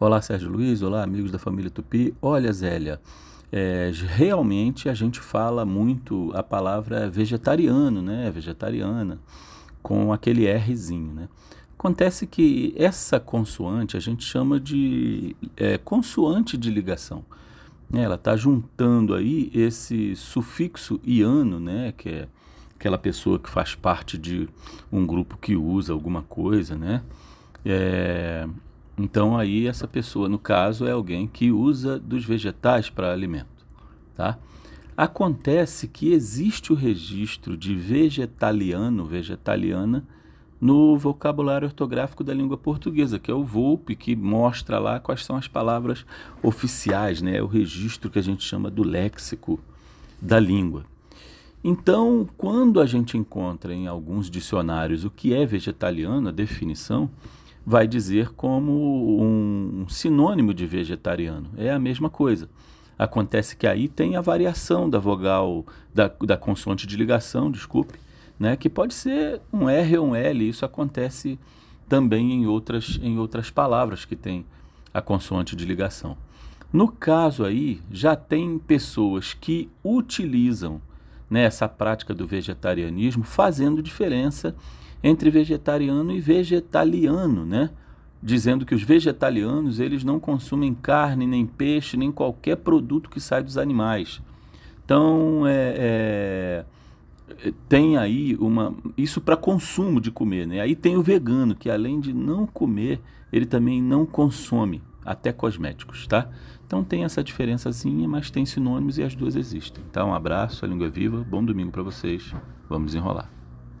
Olá, Sérgio Luiz. Olá, amigos da família Tupi. Olha, Zélia, é, realmente a gente fala muito a palavra vegetariano, né? Vegetariana, com aquele Rzinho, né? Acontece que essa consoante a gente chama de é, consoante de ligação. Ela está juntando aí esse sufixo iano, né? Que é aquela pessoa que faz parte de um grupo que usa alguma coisa, né? É, então aí essa pessoa, no caso, é alguém que usa dos vegetais para alimento, tá? Acontece que existe o registro de vegetaliano, vegetaliana, no vocabulário ortográfico da língua portuguesa, que é o VOLP, que mostra lá quais são as palavras oficiais, né? É o registro que a gente chama do léxico da língua. Então, quando a gente encontra em alguns dicionários o que é vegetaliano, a definição, vai dizer como um sinônimo de vegetariano. É a mesma coisa. Acontece que aí tem a variação da vogal, da, da consoante de ligação, desculpe, né, que pode ser um R ou um L. Isso acontece também em outras, em outras palavras que tem a consoante de ligação. No caso aí, já tem pessoas que utilizam né, essa prática do vegetarianismo fazendo diferença entre vegetariano e vegetaliano, né? Dizendo que os vegetalianos eles não consumem carne, nem peixe, nem qualquer produto que sai dos animais. Então, é, é, tem aí uma isso para consumo de comer, né? Aí tem o vegano que além de não comer, ele também não consome até cosméticos, tá? Então tem essa diferençazinha, mas tem sinônimos e as duas existem. Então, um abraço, a língua é viva, bom domingo para vocês. Vamos desenrolar.